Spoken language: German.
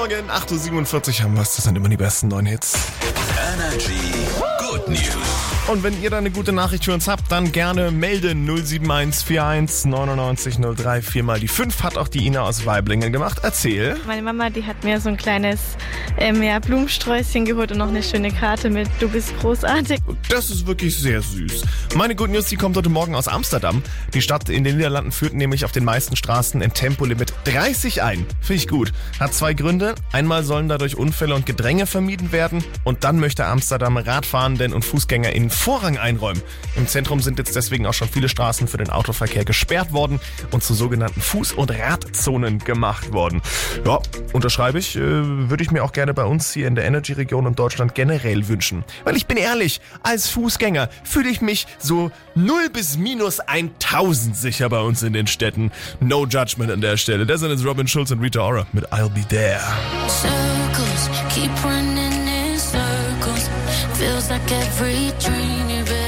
Morgen, 8.47 Uhr haben wir es. Das sind immer die besten neuen Hits. Energy Good News. Und wenn ihr da eine gute Nachricht für uns habt, dann gerne melden 07141 99 03 viermal die 5 hat auch die Ina aus Weiblingen gemacht. Erzähl. Meine Mama, die hat mir so ein kleines ähm, ja, Blumensträußchen geholt und noch eine schöne Karte mit Du bist großartig. Das ist wirklich sehr süß. Meine Good News, die kommt heute Morgen aus Amsterdam. Die Stadt in den Niederlanden führt nämlich auf den meisten Straßen ein Tempolimit 30 ein. Finde ich gut. Hat zwei Gründe. Einmal sollen dadurch Unfälle und Gedränge vermieden werden und dann möchte Amsterdam Radfahrenden und FußgängerInnen Vorrang einräumen. Im Zentrum sind jetzt deswegen auch schon viele Straßen für den Autoverkehr gesperrt worden und zu sogenannten Fuß- und Radzonen gemacht worden. Ja, unterschreibe ich. Äh, Würde ich mir auch gerne bei uns hier in der Energy-Region und Deutschland generell wünschen. Weil ich bin ehrlich, als Fußgänger fühle ich mich so 0 bis minus 1000 sicher bei uns in den Städten. No judgment an der Stelle. Das sind jetzt Robin Schulz und Rita Ora mit I'll Be There. Circles keep running in circles. Feels like every dream you've